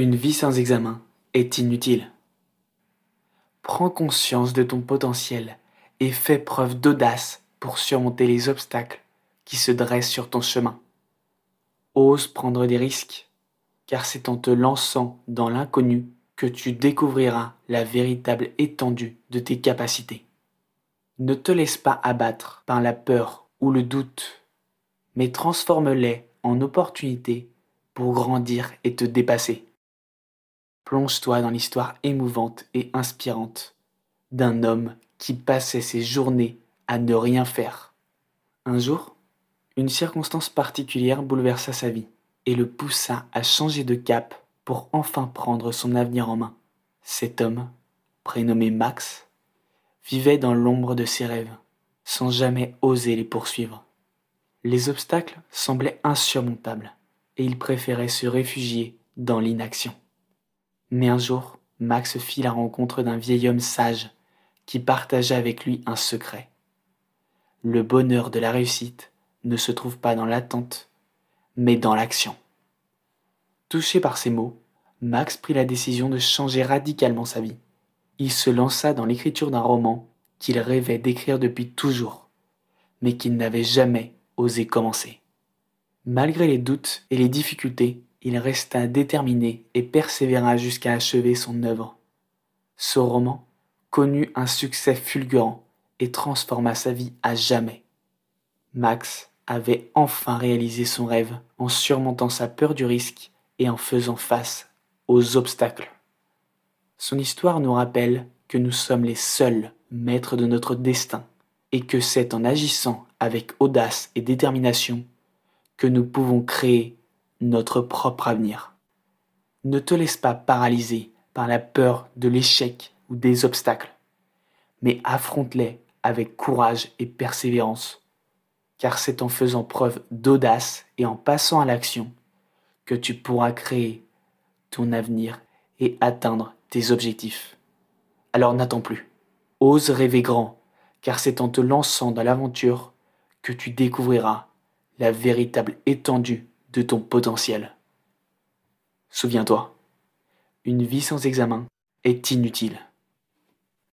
Une vie sans examen est inutile. Prends conscience de ton potentiel et fais preuve d'audace pour surmonter les obstacles qui se dressent sur ton chemin. Ose prendre des risques, car c'est en te lançant dans l'inconnu que tu découvriras la véritable étendue de tes capacités. Ne te laisse pas abattre par la peur ou le doute, mais transforme-les en opportunités pour grandir et te dépasser. Plonge-toi dans l'histoire émouvante et inspirante d'un homme qui passait ses journées à ne rien faire. Un jour, une circonstance particulière bouleversa sa vie et le poussa à changer de cap pour enfin prendre son avenir en main. Cet homme, prénommé Max, vivait dans l'ombre de ses rêves, sans jamais oser les poursuivre. Les obstacles semblaient insurmontables, et il préférait se réfugier dans l'inaction. Mais un jour, Max fit la rencontre d'un vieil homme sage qui partagea avec lui un secret. Le bonheur de la réussite ne se trouve pas dans l'attente, mais dans l'action. Touché par ces mots, Max prit la décision de changer radicalement sa vie. Il se lança dans l'écriture d'un roman qu'il rêvait d'écrire depuis toujours, mais qu'il n'avait jamais osé commencer. Malgré les doutes et les difficultés, il resta déterminé et persévéra jusqu'à achever son œuvre. Ce roman connut un succès fulgurant et transforma sa vie à jamais. Max avait enfin réalisé son rêve en surmontant sa peur du risque et en faisant face aux obstacles. Son histoire nous rappelle que nous sommes les seuls maîtres de notre destin et que c'est en agissant avec audace et détermination que nous pouvons créer notre propre avenir. Ne te laisse pas paralyser par la peur de l'échec ou des obstacles, mais affronte-les avec courage et persévérance, car c'est en faisant preuve d'audace et en passant à l'action que tu pourras créer ton avenir et atteindre tes objectifs. Alors n'attends plus, ose rêver grand, car c'est en te lançant dans l'aventure que tu découvriras la véritable étendue de ton potentiel. Souviens-toi, une vie sans examen est inutile.